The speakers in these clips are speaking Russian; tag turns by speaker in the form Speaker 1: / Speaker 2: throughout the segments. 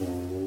Speaker 1: Oh.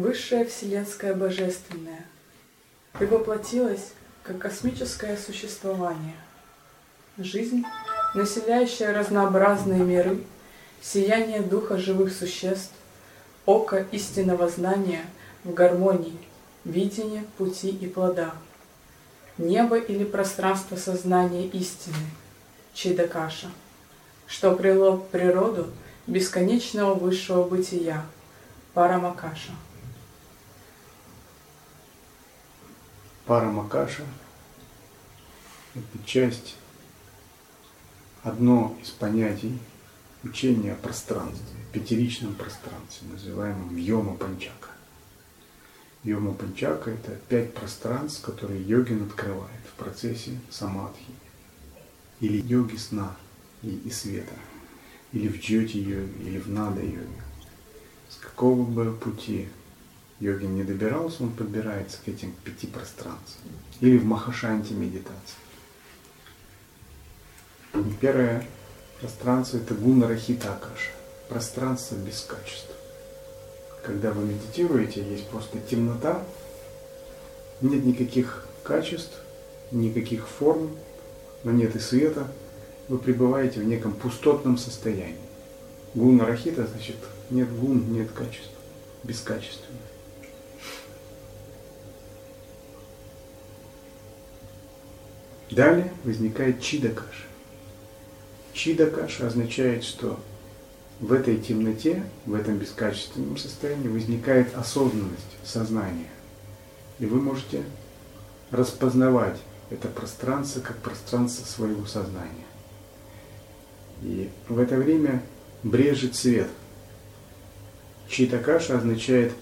Speaker 1: Высшее вселенское божественное, ты воплотилась как космическое существование. Жизнь, населяющая разнообразные миры, сияние духа живых существ, око истинного знания в гармонии, видение пути и плода, небо или пространство сознания истины, Чидакаша, что прило природу бесконечного высшего бытия, Парамакаша.
Speaker 2: Парамакаша – это часть, одно из понятий учения о пространстве, пятеричном пространстве, называемом Йома Панчака. Йома Панчака – это пять пространств, которые йогин открывает в процессе самадхи, или йоги сна и, и света, или в джоти йоге, или в нада йоге. С какого бы пути йогин не добирался, он подбирается к этим пяти пространствам. Или в Махашанте медитации. И первое пространство – это гуна рахита акаша, пространство без качества. Когда вы медитируете, есть просто темнота, нет никаких качеств, никаких форм, но нет и света, вы пребываете в неком пустотном состоянии. Гуна рахита значит нет гун, нет качеств, бескачественно. Далее возникает чидакаша. Означает, что в этой темноте, в этом бескачественном состоянии возникает осознанность, сознание. И вы можете распознавать это пространство как пространство своего сознания. И в это время брежет свет. Читакаша означает,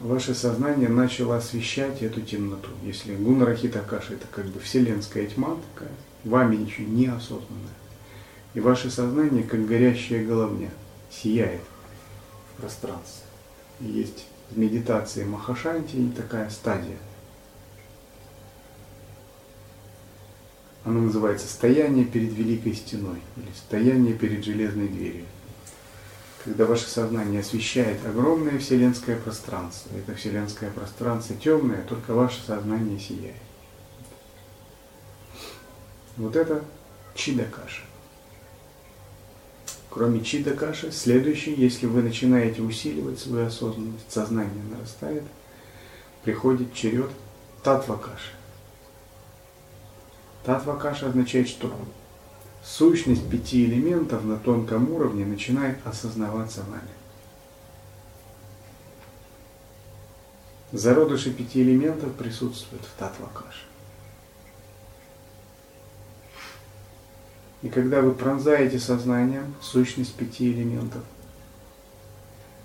Speaker 2: ваше сознание начало освещать эту темноту. Если гунарахитакаша это как бы вселенская тьма такая, вами еще не осознанная. И ваше сознание, как горящая головня, сияет в пространстве. И есть в медитации Махашанти такая стадия. Она называется «стояние перед великой стеной» или «стояние перед железной дверью». Когда ваше сознание освещает огромное вселенское пространство, это вселенское пространство темное, только ваше сознание сияет. Вот это чидакаша. Кроме чидакаши, следующий, если вы начинаете усиливать свою осознанность, сознание нарастает, приходит черед татвакаши. Татвакаша означает, что сущность пяти элементов на тонком уровне начинает осознаваться вами. Зародыши пяти элементов присутствуют в татвакаше. И когда вы пронзаете сознанием сущность пяти элементов,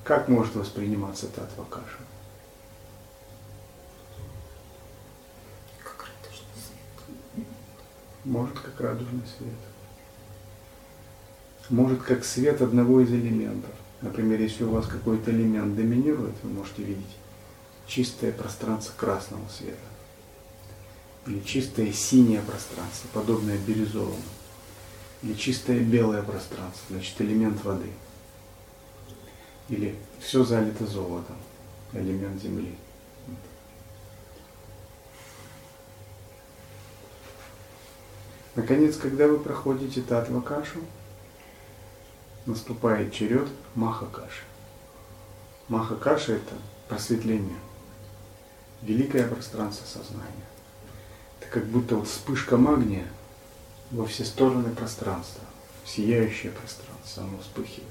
Speaker 2: как может восприниматься татвакаша?
Speaker 3: Как радужный свет.
Speaker 2: Может, как радужный свет. Может, как свет одного из элементов. Например, если у вас какой-то элемент доминирует, вы можете видеть чистое пространство красного света. Или чистое синее пространство, подобное бирюзовому или чистое белое пространство, значит элемент воды. Или все залито золотом, элемент земли. Наконец, когда вы проходите татва кашу, наступает черед маха каши. Маха каша это просветление, великое пространство сознания. Это как будто вот вспышка магния – во все стороны пространства. сияющее пространство, оно вспыхивает.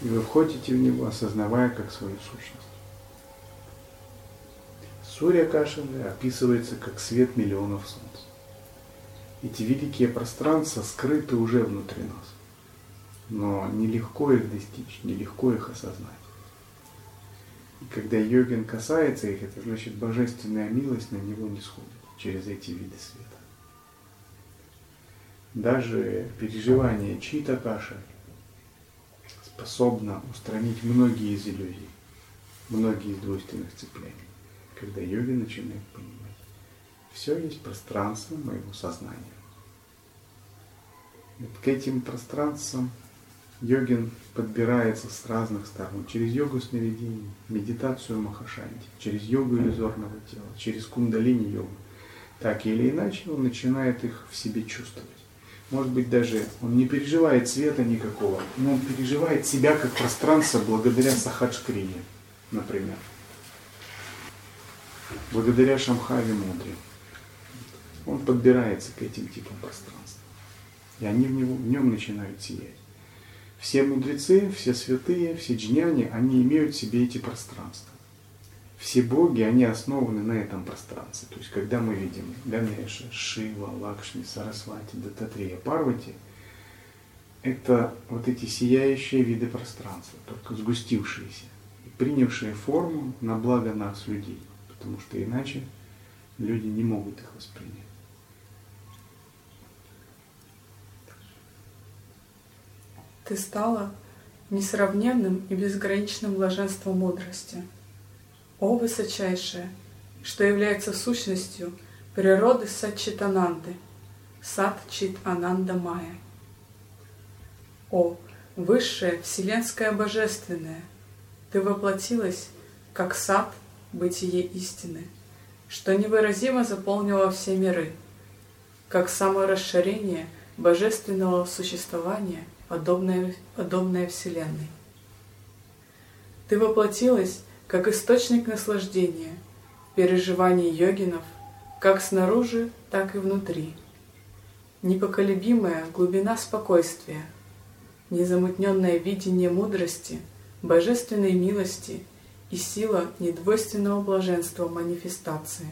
Speaker 2: И вы входите в него, осознавая как свою сущность. Сурья Кашаны описывается как свет миллионов солнц. Эти великие пространства скрыты уже внутри нас. Но нелегко их достичь, нелегко их осознать. И когда йогин касается их, это значит божественная милость на него не сходит через эти виды света. Даже переживание чита каши способно устранить многие из иллюзий, многие из двойственных цепляний, когда йоги начинает понимать, все есть пространство моего сознания. Вот к этим пространствам йогин подбирается с разных сторон. Через йогу сновидений, медитацию Махашанти, через йогу иллюзорного тела, через кундалини йогу. Так или иначе он начинает их в себе чувствовать. Может быть, даже он не переживает света никакого, но он переживает себя как пространство благодаря Сахаджкрине, например. Благодаря Шамхаве Мудре. Он подбирается к этим типам пространства. И они в, него, в нем начинают сиять. Все мудрецы, все святые, все джняни, они имеют в себе эти пространства. Все боги, они основаны на этом пространстве. То есть, когда мы видим Ганеша, Шива, Лакшми, Сарасвати, Дататрия, Парвати, это вот эти сияющие виды пространства, только сгустившиеся и принявшие форму на благо нас, людей. Потому что иначе люди не могут их воспринять.
Speaker 1: Ты стала несравненным и безграничным блаженством мудрости. О высочайшее, что является сущностью природы Сатчитананды, Сат Чит Ананда Майя. О, высшее вселенское божественное, ты воплотилась, как сад бытие истины, что невыразимо заполнило все миры, как саморасширение божественного существования – подобное, подобное Вселенной. Ты воплотилась как источник наслаждения, переживаний йогинов, как снаружи, так и внутри. Непоколебимая глубина спокойствия, незамутненное видение мудрости, божественной милости и сила недвойственного блаженства манифестации,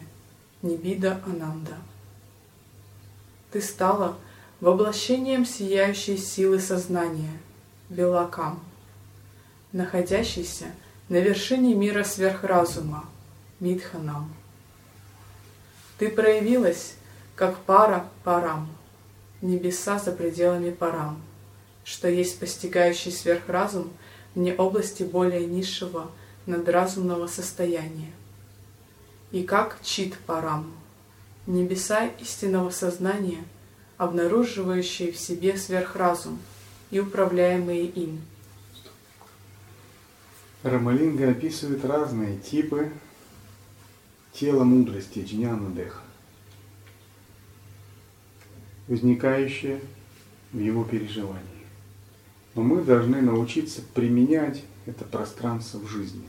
Speaker 1: Нибида Ананда. Ты стала воплощением сияющей силы сознания, Белакам, находящейся на вершине мира сверхразума, Мидханам. Ты проявилась, как пара парам, небеса за пределами парам, что есть постигающий сверхразум вне области более низшего надразумного состояния. И как чит парам, небеса истинного сознания – обнаруживающие в себе сверхразум и управляемые им.
Speaker 2: Рамалинга описывает разные типы тела мудрости джняна деха, возникающие в его переживании. Но мы должны научиться применять это пространство в жизни.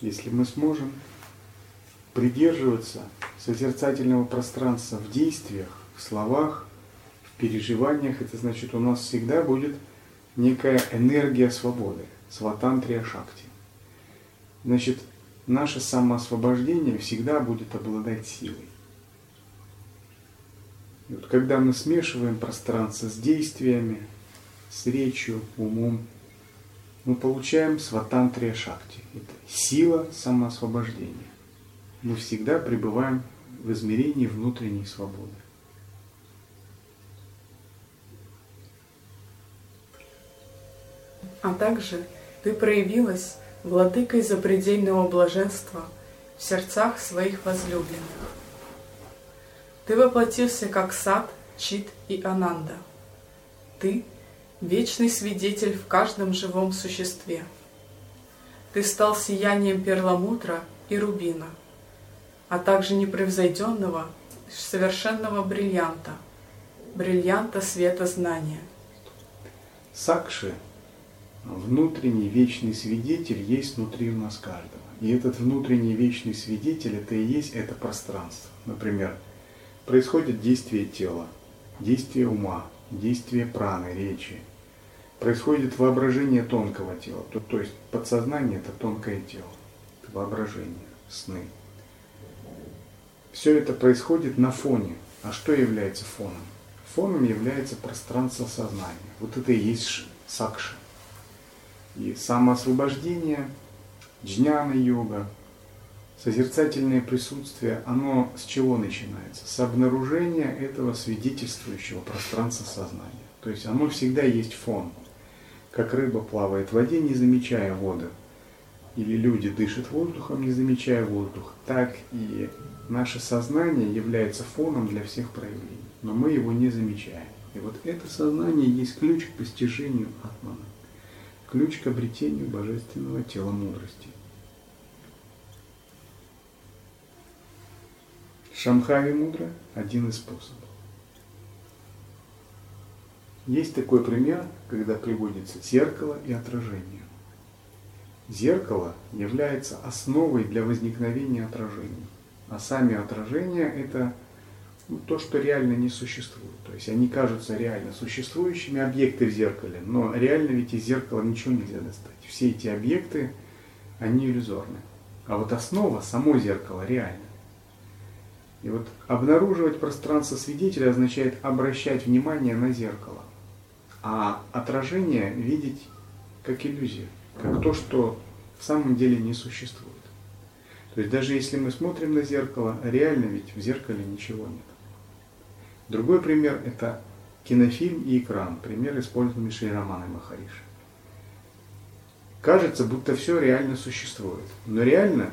Speaker 2: Если мы сможем придерживаться созерцательного пространства в действиях, в словах, в переживаниях, это значит, у нас всегда будет некая энергия свободы, сватантрия шакти. Значит, наше самоосвобождение всегда будет обладать силой. И вот когда мы смешиваем пространство с действиями, с речью, умом, мы получаем сватантрия шакти. Это сила самоосвобождения мы всегда пребываем в измерении внутренней свободы.
Speaker 1: А также ты проявилась владыкой запредельного блаженства в сердцах своих возлюбленных. Ты воплотился как сад, чит и ананда. Ты — вечный свидетель в каждом живом существе. Ты стал сиянием перламутра и рубина — а также непревзойденного, совершенного бриллианта, бриллианта света знания.
Speaker 2: Сакши, внутренний вечный свидетель, есть внутри у нас каждого. И этот внутренний вечный свидетель, это и есть это пространство. Например, происходит действие тела. действие ума, действие праны, речи. Происходит воображение тонкого тела. То, то есть подсознание – это тонкое тело, воображение, сны. Все это происходит на фоне. А что является фоном? Фоном является пространство сознания. Вот это и есть сакши. И самоосвобождение, джняна-йога, созерцательное присутствие, оно с чего начинается? С обнаружения этого свидетельствующего пространства сознания. То есть оно всегда есть фон. Как рыба плавает в воде, не замечая воды. Или люди дышат воздухом, не замечая воздух. Так и наше сознание является фоном для всех проявлений. Но мы его не замечаем. И вот это сознание есть ключ к постижению Атмана. Ключ к обретению божественного тела мудрости. Шамхави мудра – один из способов. Есть такой пример, когда приводится зеркало и отражение. Зеркало является основой для возникновения отражений, а сами отражения – это ну, то, что реально не существует. То есть они кажутся реально существующими объекты в зеркале, но реально ведь из зеркала ничего нельзя достать. Все эти объекты, они иллюзорны. А вот основа, само зеркало реально. И вот обнаруживать пространство свидетеля означает обращать внимание на зеркало, а отражение видеть как иллюзию, как то, что в самом деле не существует. То есть даже если мы смотрим на зеркало, реально ведь в зеркале ничего нет. Другой пример – это кинофильм и экран, пример, использованный Шри Романой Махариши. Кажется, будто все реально существует. Но реально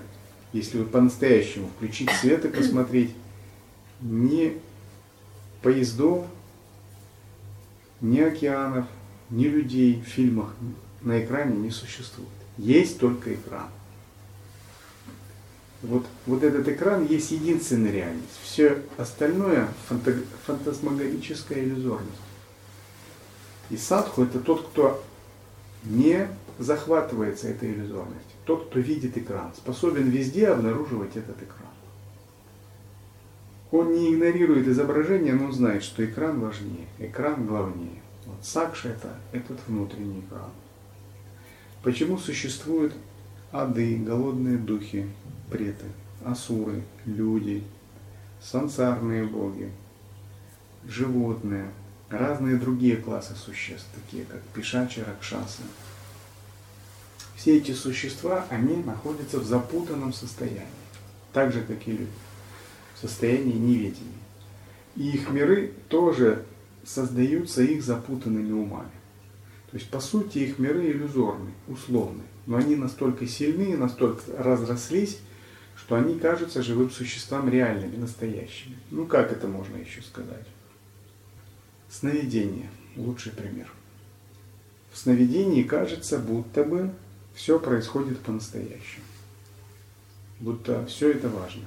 Speaker 2: если вы по-настоящему включить свет и посмотреть, ни поездов, ни океанов, ни людей в фильмах на экране не существует. Есть только экран. Вот, вот этот экран есть единственная реальность. Все остальное фанта, фантасмагорическая иллюзорность. И садху это тот, кто не захватывается этой иллюзорностью. Тот, кто видит экран, способен везде обнаруживать этот экран. Он не игнорирует изображение, но он знает, что экран важнее, экран главнее. Вот сакша это этот внутренний экран. Почему существуют ады, голодные духи, преты, асуры, люди, сансарные боги, животные, разные другие классы существ, такие как пишачи, ракшасы, все эти существа, они находятся в запутанном состоянии, так же, как и люди, в состоянии неведения. И их миры тоже создаются их запутанными умами. То есть, по сути, их миры иллюзорны, условны, но они настолько сильны, настолько разрослись, что они кажутся живым существам реальными, настоящими. Ну, как это можно еще сказать? Сновидение – лучший пример. В сновидении кажется, будто бы все происходит по-настоящему. Будто все это важно.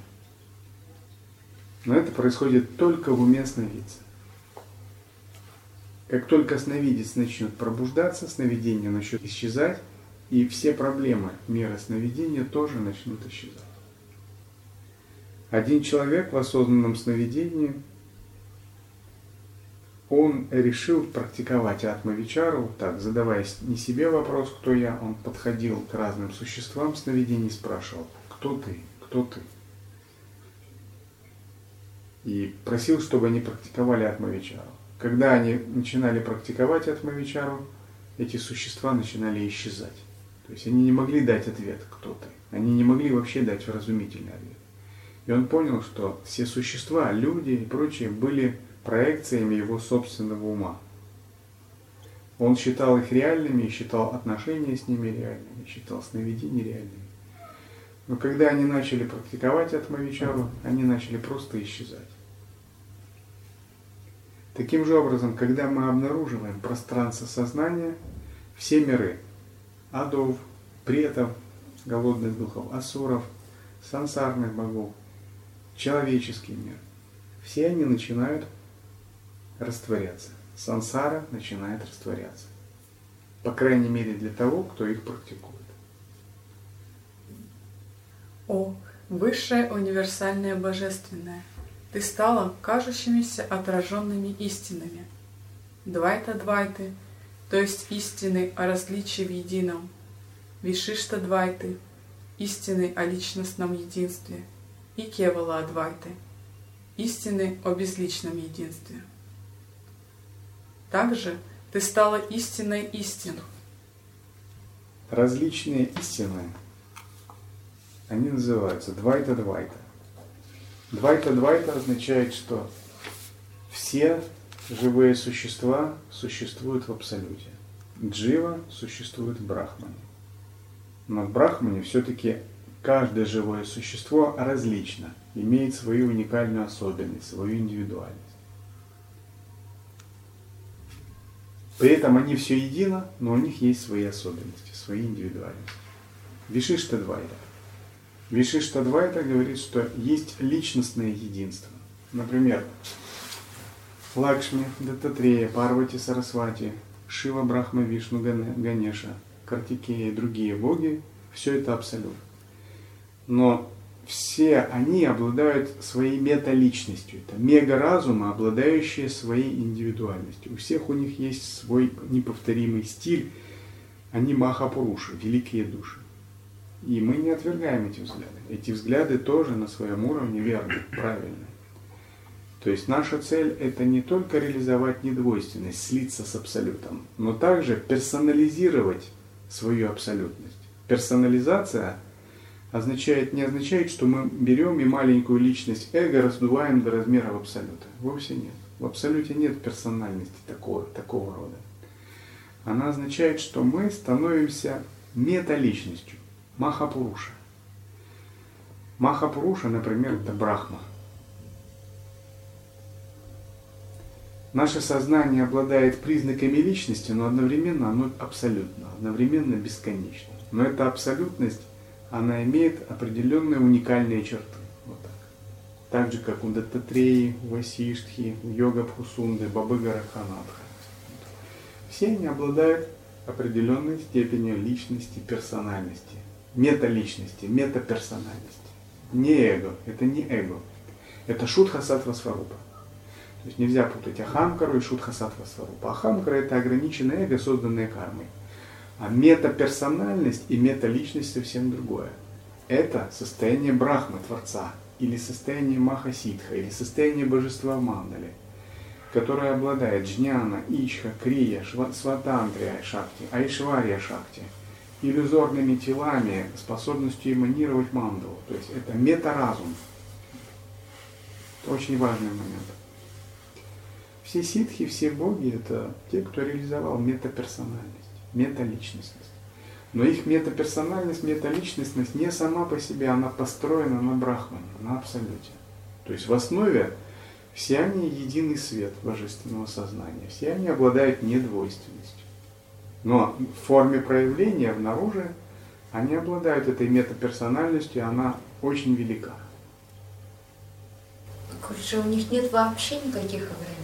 Speaker 2: Но это происходит только в уме сновидца. Как только сновидец начнет пробуждаться, сновидение начнет исчезать, и все проблемы мира сновидения тоже начнут исчезать. Один человек в осознанном сновидении – он решил практиковать атмавичару, так, задавая не себе вопрос, кто я, он подходил к разным существам сновидений и спрашивал, кто ты, кто ты. И просил, чтобы они практиковали атмавичару. Когда они начинали практиковать атмавичару, эти существа начинали исчезать. То есть они не могли дать ответ, кто ты. Они не могли вообще дать вразумительный ответ. И он понял, что все существа, люди и прочие были проекциями его собственного ума. Он считал их реальными, считал отношения с ними реальными, считал сновидения реальными. Но когда они начали практиковать Атмавичару, они начали просто исчезать. Таким же образом, когда мы обнаруживаем пространство сознания, все миры – адов, претов, голодных духов, асуров, сансарных богов, человеческий мир – все они начинают растворяться. Сансара начинает растворяться. По крайней мере для того, кто их практикует.
Speaker 1: О, высшее универсальное божественное, ты стала кажущимися отраженными истинами. Двайта-двайты, то есть истины о различии в едином. Вишишта-двайты, истины о личностном единстве. И Кевала-адвайты, истины о безличном единстве. Также ты стала истинной истину.
Speaker 2: Различные истины, они называются двайта-двайта. Двайта-двайта означает, что все живые существа существуют в Абсолюте. Джива существует в Брахмане. Но в Брахмане все-таки каждое живое существо различно, имеет свою уникальную особенность, свою индивидуальность. При этом они все едино, но у них есть свои особенности, свои индивидуальности. Вишишта Двайта. Вишишта Двайта говорит, что есть личностное единство. Например, Лакшми, Дататрея, Парвати, Сарасвати, Шива, Брахма, Вишну, Ганеша, Картикея и другие боги – все это абсолют. Но все они обладают своей металичностью. Это мега-разумы, обладающие своей индивидуальностью. У всех у них есть свой неповторимый стиль. Они махапуруши, великие души. И мы не отвергаем эти взгляды. Эти взгляды тоже на своем уровне верны, правильны. То есть наша цель это не только реализовать недвойственность, слиться с абсолютом, но также персонализировать свою абсолютность. Персонализация – означает, не означает, что мы берем и маленькую личность эго раздуваем до размеров абсолюта. Вовсе нет. В абсолюте нет персональности такого, такого рода. Она означает, что мы становимся металичностью, махапуруша. Махапуруша, например, это брахма. Наше сознание обладает признаками личности, но одновременно оно абсолютно, одновременно бесконечно. Но эта абсолютность она имеет определенные уникальные черты. Вот так. так же, как у Даттатреи, Васиштхи, Йога Пхусунды, Бабы Гараханатха. Все они обладают определенной степенью личности, персональности, металичности, метаперсональности. Не эго, это не эго. Это шутха сатва сварупа. То есть нельзя путать ахамкару и шутха сатва сварупа. Ахамкара это ограниченное эго, созданное кармой. А метаперсональность и металичность совсем другое. Это состояние Брахмы, Творца, или состояние Махасидха, или состояние божества Мандали, которое обладает Джняна, Ичха, Крия, Сватантрия Шакти, Айшвария Шакти, иллюзорными телами, способностью эманировать мандалу. То есть это метаразум. Это очень важный момент. Все ситхи, все боги – это те, кто реализовал метаперсональность металичностность. Но их метаперсональность, металичностность не сама по себе, она построена на брахмане, на абсолюте. То есть в основе все они единый свет божественного сознания, все они обладают недвойственностью. Но в форме проявления внаружи они обладают этой метаперсональностью, она очень велика.
Speaker 3: Короче, у них нет вообще никаких ограничений.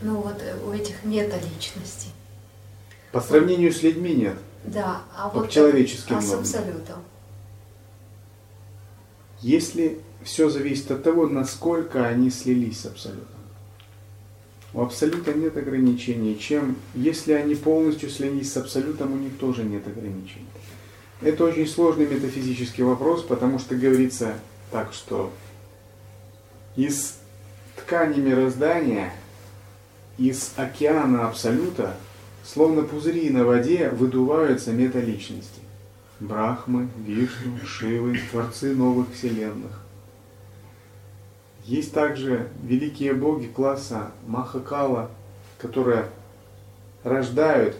Speaker 3: Ну вот э, у этих металичностей.
Speaker 2: По сравнению с людьми нет.
Speaker 3: Да, а вот
Speaker 2: человеческим
Speaker 3: а с абсолютом.
Speaker 2: Если все зависит от того, насколько они слились с абсолютом. У абсолюта нет ограничений. Чем, если они полностью слились с абсолютом, у них тоже нет ограничений. Это очень сложный метафизический вопрос, потому что говорится так, что из ткани мироздания, из океана абсолюта Словно пузыри на воде выдуваются металичности. Брахмы, Вишну, Шивы, творцы новых вселенных. Есть также великие боги класса Махакала, которые рождают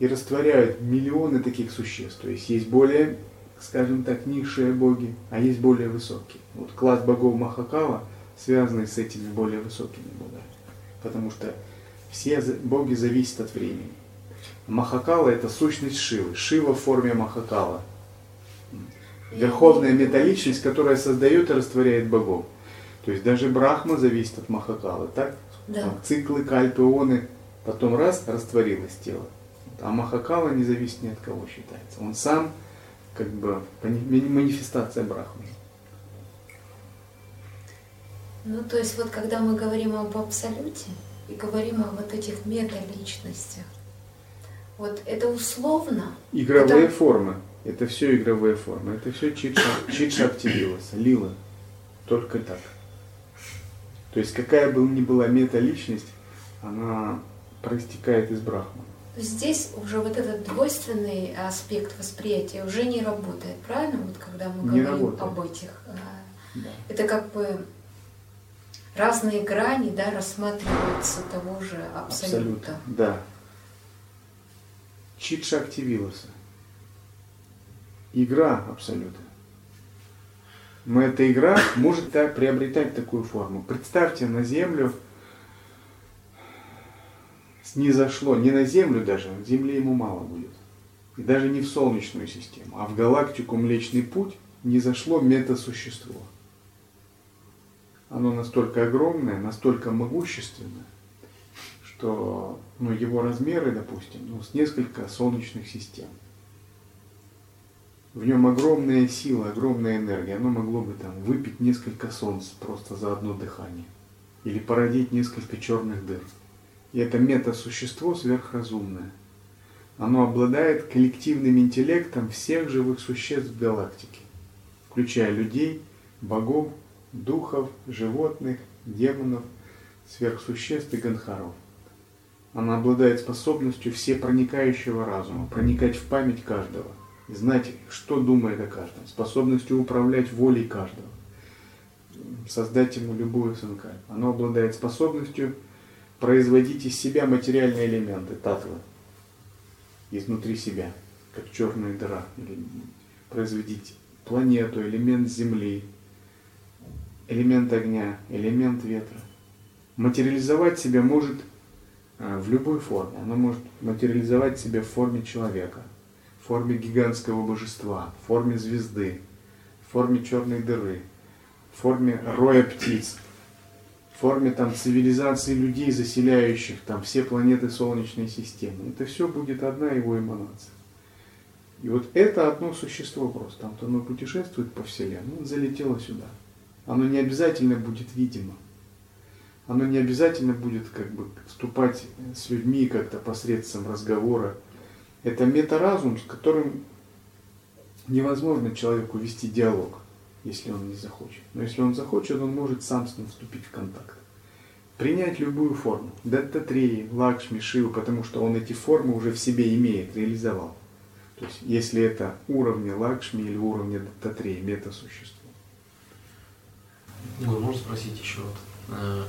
Speaker 2: и растворяют миллионы таких существ. То есть есть более, скажем так, низшие боги, а есть более высокие. Вот класс богов Махакала связанный с этими более высокими богами. Потому что все боги зависят от времени. Махакала это сущность Шивы. Шива в форме Махакала. Верховная металличность, которая создает и растворяет богов. То есть даже Брахма зависит от Махакала, так?
Speaker 3: Да.
Speaker 2: циклы, кальпы, ионы, потом раз, растворилось тело. А Махакала не зависит ни от кого считается. Он сам как бы манифестация Брахмы.
Speaker 3: Ну, то есть вот когда мы говорим об абсолюте и говорим о вот этих мета-личностях, вот это условно.
Speaker 2: Игровые потому... формы. Это все игровые формы. Это все читша, читша активилась, лила. Только так. То есть какая бы ни была мета-личность, она проистекает из брахмана.
Speaker 3: Здесь уже вот этот двойственный аспект восприятия уже не работает, правильно? Вот когда мы
Speaker 2: не
Speaker 3: говорим
Speaker 2: работает.
Speaker 3: об этих. А,
Speaker 2: да.
Speaker 3: Это как бы разные грани, да, рассматриваются того же абсолюта.
Speaker 2: Абсолют, да. Читша активилась. Игра абсолюта. Но эта игра может так, приобретать такую форму. Представьте, на Землю не зашло, не на Землю даже, в Земле ему мало будет. И даже не в Солнечную систему, а в галактику Млечный Путь не зашло метасущество. Оно настолько огромное, настолько могущественное, что ну, его размеры, допустим, ну, с несколько солнечных систем. В нем огромная сила, огромная энергия. Оно могло бы там выпить несколько солнц просто за одно дыхание. Или породить несколько черных дыр. И это метасущество сверхразумное. Оно обладает коллективным интеллектом всех живых существ в галактике, включая людей, богов, духов, животных, демонов, сверхсуществ и ганхаров. Она обладает способностью всепроникающего разума, проникать в память каждого, знать, что думает о каждом, способностью управлять волей каждого, создать ему любую СНК. Оно обладает способностью производить из себя материальные элементы, татвы, изнутри себя, как черная дыра, или производить планету, элемент Земли, элемент огня, элемент ветра. Материализовать себя может а, в любой форме. Она может материализовать себя в форме человека, в форме гигантского божества, в форме звезды, в форме черной дыры, в форме роя птиц, в форме там, цивилизации людей, заселяющих там, все планеты Солнечной системы. Это все будет одна его эманация. И вот это одно существо просто. Там-то оно путешествует по Вселенной, он залетело сюда. Оно не обязательно будет видимо. Оно не обязательно будет как бы вступать с людьми как-то посредством разговора. Это метаразум, с которым невозможно человеку вести диалог если он не захочет. Но если он захочет, он может сам с ним вступить в контакт. Принять любую форму. Даттатреи, Лакшми, Шиву, потому что он эти формы уже в себе имеет, реализовал. То есть, если это уровни Лакшми или уровни Даттатреи, мета-существо.
Speaker 4: Ну, можно спросить еще вот. Э,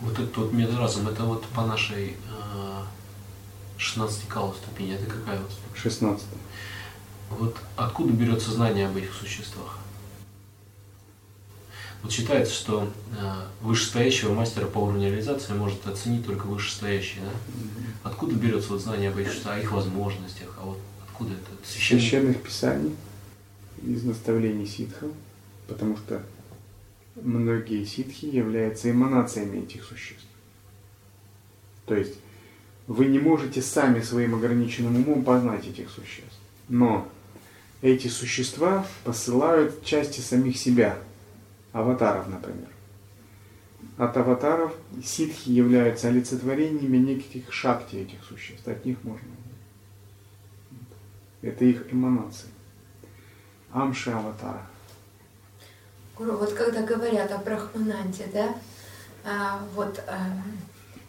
Speaker 4: вот этот вот метаразум, это вот по нашей э, 16 калу ступени, это какая вот ступень?
Speaker 2: 16.
Speaker 4: Вот откуда берется знание об этих существах? Вот считается, что э, вышестоящего мастера по уровню реализации может оценить только вышестоящий. Да? Откуда берется вот знание об этих, о их возможностях? А вот откуда это?
Speaker 2: это священных... священных писаний, из наставлений ситхов, потому что многие ситхи являются эманациями этих существ. То есть вы не можете сами своим ограниченным умом познать этих существ. Но эти существа посылают части самих себя аватаров, например. От аватаров ситхи являются олицетворениями неких шакти этих существ. От них можно. Это их эманации. Амши аватара.
Speaker 3: Вот когда говорят о Брахмананде, да, а, вот а,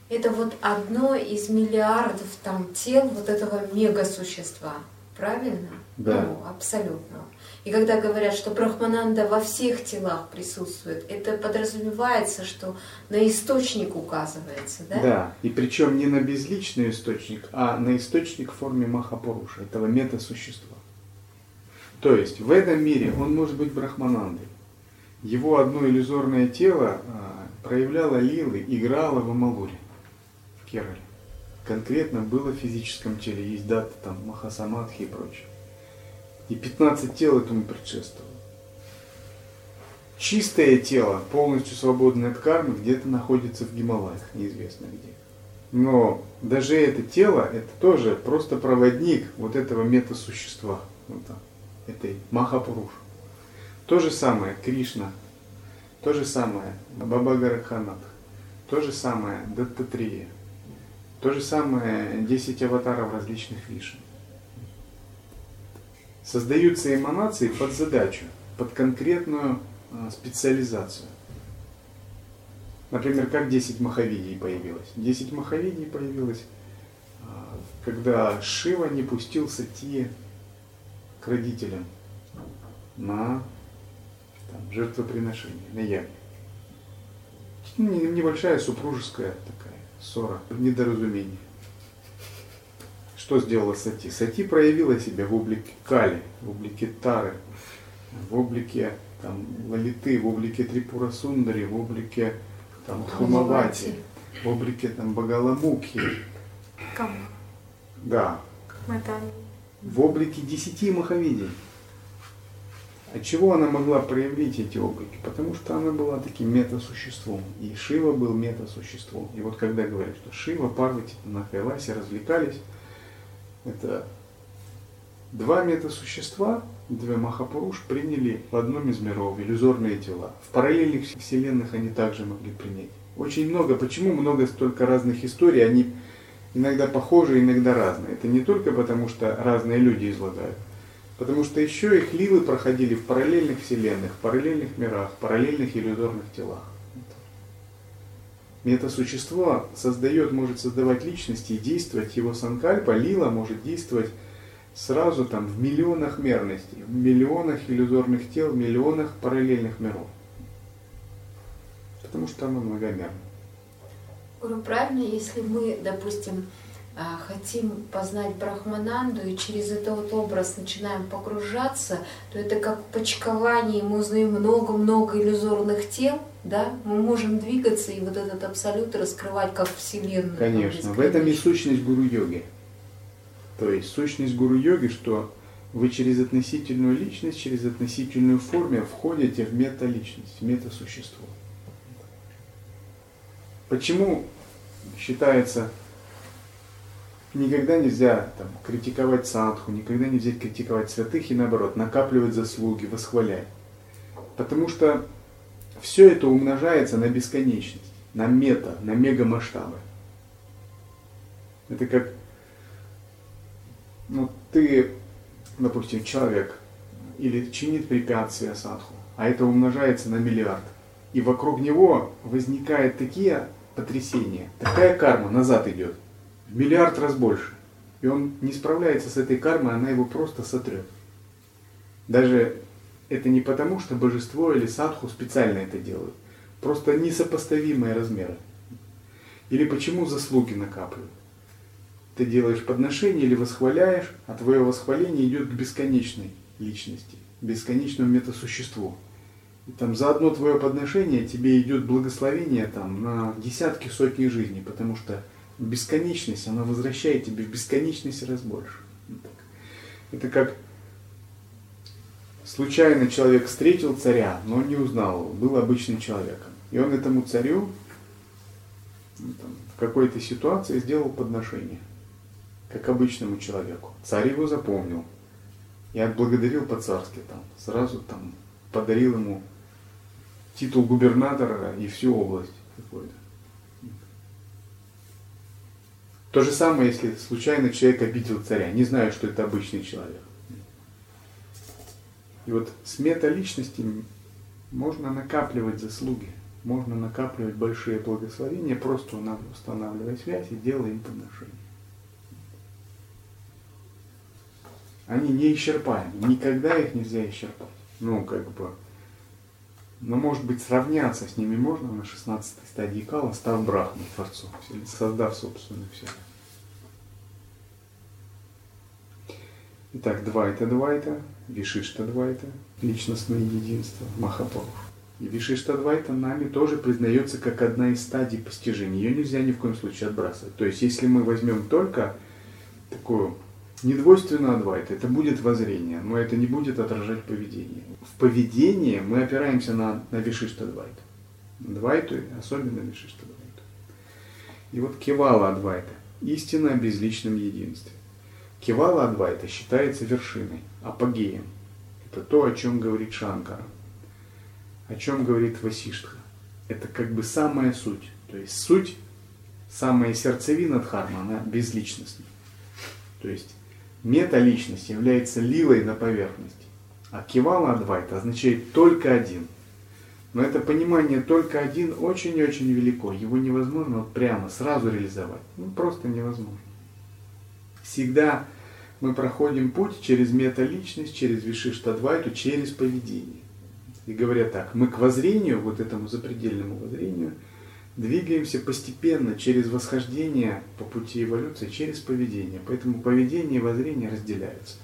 Speaker 3: это вот одно из миллиардов там тел вот этого мега-существа, правильно?
Speaker 2: Да.
Speaker 3: Ну, абсолютно. И когда говорят, что Брахмананда во всех телах присутствует, это подразумевается, что на источник указывается, да?
Speaker 2: Да, и причем не на безличный источник, а на источник в форме Махапуруша, этого мета-существа. То есть в этом мире он может быть Брахманандой. Его одно иллюзорное тело а, проявляло лилы, играло в Амалуре, в Керале. Конкретно было в физическом теле, есть дата там Махасамадхи и прочее. И 15 тел этому предшествовало. Чистое тело, полностью свободное от кармы, где-то находится в Гималаях, неизвестно где. Но даже это тело, это тоже просто проводник вот этого метасущества, вот там, этой Махапуруш. То же самое Кришна, То же самое Баба Гараханат. То же самое Даттатрия. То же самое 10 аватаров различных вишен. Создаются эманации под задачу, под конкретную а, специализацию. Например, как 10 маховидий появилось? 10 маховидий появилось, а, когда Шива не пустил Сати к родителям на там, жертвоприношение, на ягне. Небольшая супружеская такая ссора, недоразумение. Что сделала Сати? Сати проявила себя в облике Кали, в облике Тары, в облике там, Лалиты, в облике Трипура Сундари, в облике там, Хумавати, в облике там, Багаламуки.
Speaker 1: Кому?
Speaker 2: Да.
Speaker 1: Это
Speaker 2: В облике десяти маховидей. От чего она могла проявить эти облики? Потому что она была таким метасуществом. И Шива был метасуществом. И вот когда говорят, что Шива, Парвати на Кайласе развлекались, это два метасущества, две Махапуруш приняли в одном из миров иллюзорные тела. В параллельных вселенных они также могли принять. Очень много. Почему много столько разных историй? Они иногда похожи, иногда разные. Это не только потому, что разные люди излагают. Потому что еще их ливы проходили в параллельных вселенных, параллельных мирах, параллельных иллюзорных телах. Метасущество создает, может создавать личности и действовать, его санкальпа, лила может действовать сразу там в миллионах мерностей, в миллионах иллюзорных тел, в миллионах параллельных миров. Потому что оно многомерно.
Speaker 3: Гуру, правильно, если мы, допустим, хотим познать Брахмананду и через этот вот образ начинаем погружаться, то это как почкование, мы узнаем много-много иллюзорных тел, да, мы можем двигаться и вот этот абсолют раскрывать как Вселенную.
Speaker 2: Конечно, в этом и сущность гуру-йоги. То есть сущность гуру-йоги, что вы через относительную личность, через относительную форму входите в мета-личность, в мета-существо. Почему считается никогда нельзя там, критиковать садху, никогда нельзя критиковать святых и наоборот, накапливать заслуги, восхвалять. Потому что все это умножается на бесконечность, на мета, на мега масштабы. Это как, ну, ты, допустим, человек или чинит препятствия садху, а это умножается на миллиард. И вокруг него возникают такие потрясения, такая карма назад идет – в миллиард раз больше. И он не справляется с этой кармой, она его просто сотрет. Даже это не потому, что божество или садху специально это делают. Просто несопоставимые размеры. Или почему заслуги накапливают. Ты делаешь подношение или восхваляешь, а твое восхваление идет к бесконечной личности, бесконечному метасуществу. И там за одно твое подношение тебе идет благословение там, на десятки, сотни жизней, потому что бесконечность, она возвращает тебе в бесконечность раз больше. Это как случайно человек встретил царя, но не узнал его, был обычным человеком. И он этому царю ну, там, в какой-то ситуации сделал подношение, как обычному человеку. Царь его запомнил и отблагодарил по-царски там, сразу там подарил ему титул губернатора и всю область какой-то. То же самое, если случайно человек обидел царя, не знаю, что это обычный человек. И вот с мета-личности можно накапливать заслуги, можно накапливать большие благословения, просто устанавливая связь и делая им подношение. Они неисчерпаемы, никогда их нельзя исчерпать. Ну, как бы, но, может быть, сравняться с ними можно на 16 стадии кала, став брахмой, творцом, создав собственную вселенную. Итак, Двайта Двайта, Вишишта Двайта, личностное единство, Махапуруш. И Вишишта Двайта нами тоже признается как одна из стадий постижения. Ее нельзя ни в коем случае отбрасывать. То есть, если мы возьмем только такую недвойственную Адвайта, это будет воззрение, но это не будет отражать поведение. В поведении мы опираемся на, на Вишишта Двайта. Двайту, особенно Вишишта Двайту. И вот Кевала Адвайта, истина о безличном единстве. Кивала Адвайта считается вершиной, апогеем. Это то, о чем говорит Шанкара. о чем говорит Васиштха. Это как бы самая суть. То есть суть, самая сердцевина дхарма, она безличностна. То есть металичность является лилой на поверхности. А кивала адвайта означает только один. Но это понимание только один очень-очень велико. Его невозможно вот прямо, сразу реализовать. Ну, просто невозможно. Всегда мы проходим путь через металичность, через вишиштадвайту, через поведение. И говоря так, мы к воззрению, вот этому запредельному воззрению, двигаемся постепенно через восхождение по пути эволюции, через поведение. Поэтому поведение и воззрение разделяются.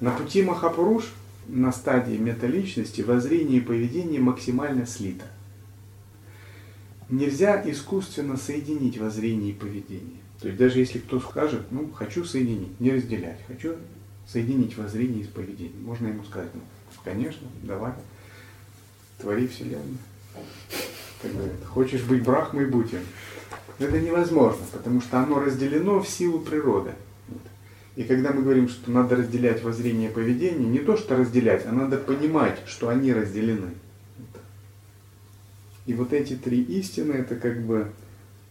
Speaker 2: На пути Махапуруш, на стадии металичности, воззрение и поведение максимально слито. Нельзя искусственно соединить воззрение и поведение. То есть даже если кто скажет, ну, хочу соединить, не разделять, хочу соединить воззрение и поведение, можно ему сказать, ну, конечно, давай, твори Вселенную. Как говорят, хочешь быть Брахмой, будь им. Это невозможно, потому что оно разделено в силу природы. И когда мы говорим, что надо разделять воззрение и поведение, не то что разделять, а надо понимать, что они разделены. И вот эти три истины, это как бы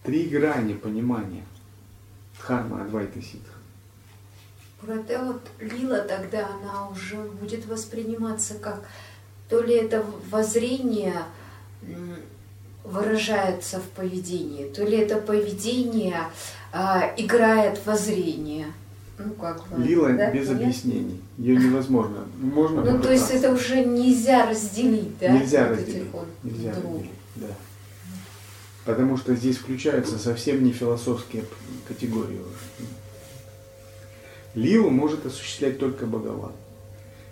Speaker 2: три грани понимания. Дхарма, Адвайта, Ситха.
Speaker 3: Вот эта вот лила тогда, она уже будет восприниматься как то ли это воззрение выражается в поведении, то ли это поведение а, играет воззрение.
Speaker 2: Ну, как бы, Лила да? без Понятно? объяснений. Ее невозможно. Можно
Speaker 3: ну, то есть это уже нельзя разделить, да?
Speaker 2: Нельзя вот разделить. Вот нельзя друг. разделить, да. Потому что здесь включаются совсем не философские категории уже. Лилу может осуществлять только Бхагаван.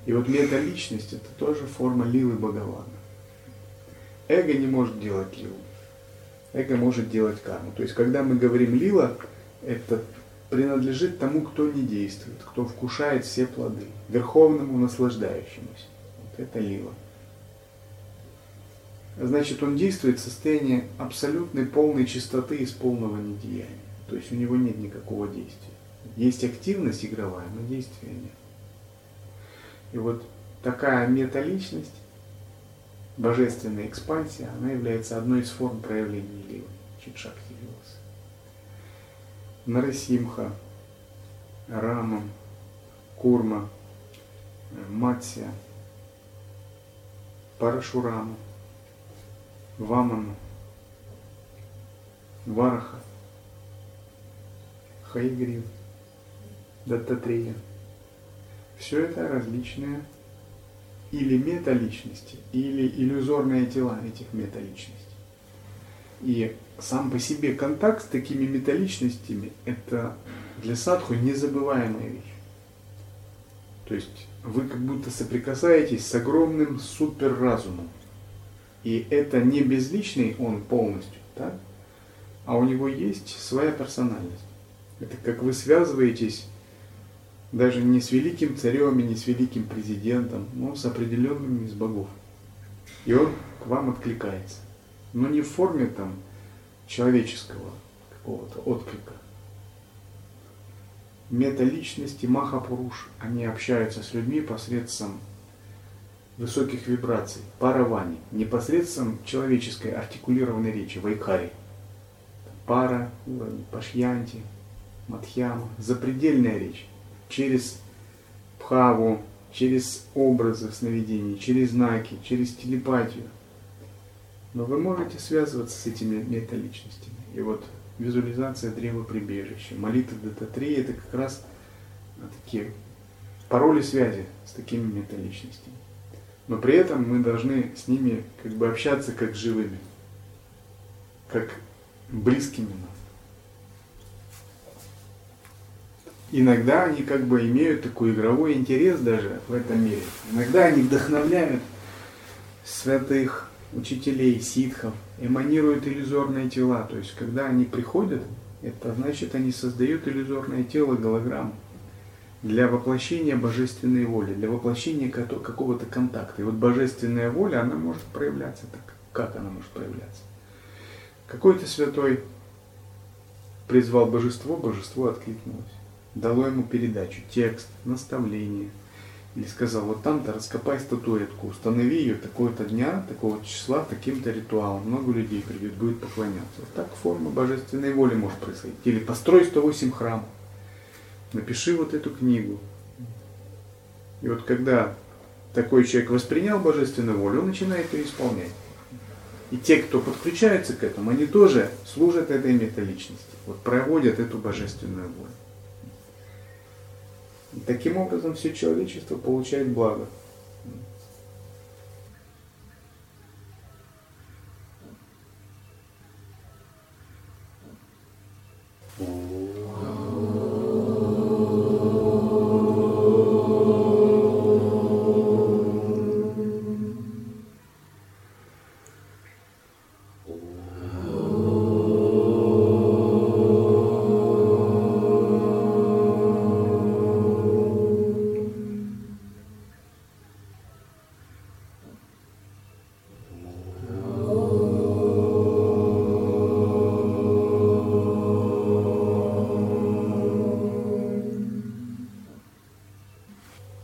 Speaker 2: И вот металичность это тоже форма лилы Бхагавана. Эго не может делать лилу. Эго может делать карму. То есть, когда мы говорим лила, это принадлежит тому, кто не действует, кто вкушает все плоды, верховному наслаждающемуся. Вот это лила. Значит, он действует в состоянии абсолютной полной чистоты из полного недеяния. То есть у него нет никакого действия. Есть активность игровая, но действия нет. И вот такая металичность, божественная экспансия, она является одной из форм проявления Ливы, Читшакти Виласа. Нарасимха, Рама, Курма, Матсия, Парашурама, Вамана, Вараха, Хайгрив, Даттатрея – все это различные или металичности, или иллюзорные тела этих металичностей. И сам по себе контакт с такими металичностями – это для садху незабываемая вещь. То есть вы как будто соприкасаетесь с огромным суперразумом. И это не безличный он полностью, да? а у него есть своя персональность. Это как вы связываетесь даже не с великим царем и не с великим президентом, но с определенными из богов. И он к вам откликается. Но не в форме там человеческого какого-то отклика. Металичности Махапуруш, они общаются с людьми посредством высоких вибраций, паравани, непосредством человеческой артикулированной речи, вайкари. Пара, уровень, пашьянти, мадхьяма, запредельная речь через пхаву, через образы в сновидении, через знаки, через телепатию. Но вы можете связываться с этими металичностями. И вот визуализация древа прибежища, молитва Дататрея – это как раз такие пароли связи с такими металичностями. Но при этом мы должны с ними как бы общаться как живыми, как близкими нам. Иногда они как бы имеют такой игровой интерес даже в этом мире. Иногда они вдохновляют святых учителей, ситхов, эманируют иллюзорные тела. То есть, когда они приходят, это значит, они создают иллюзорное тело, голограмму для воплощения божественной воли, для воплощения какого-то контакта. И вот божественная воля, она может проявляться так. Как она может проявляться? Какой-то святой призвал божество, божество откликнулось дало ему передачу, текст, наставление. Или сказал, вот там-то раскопай статуэтку, установи ее такого-то дня, такого числа, таким-то ритуалом. Много людей придет, будет поклоняться. Вот так форма божественной воли может происходить. Или построй 108 храмов. Напиши вот эту книгу. И вот когда такой человек воспринял божественную волю, он начинает ее исполнять. И те, кто подключается к этому, они тоже служат этой металичности, вот проводят эту божественную волю. Таким образом все человечество получает благо.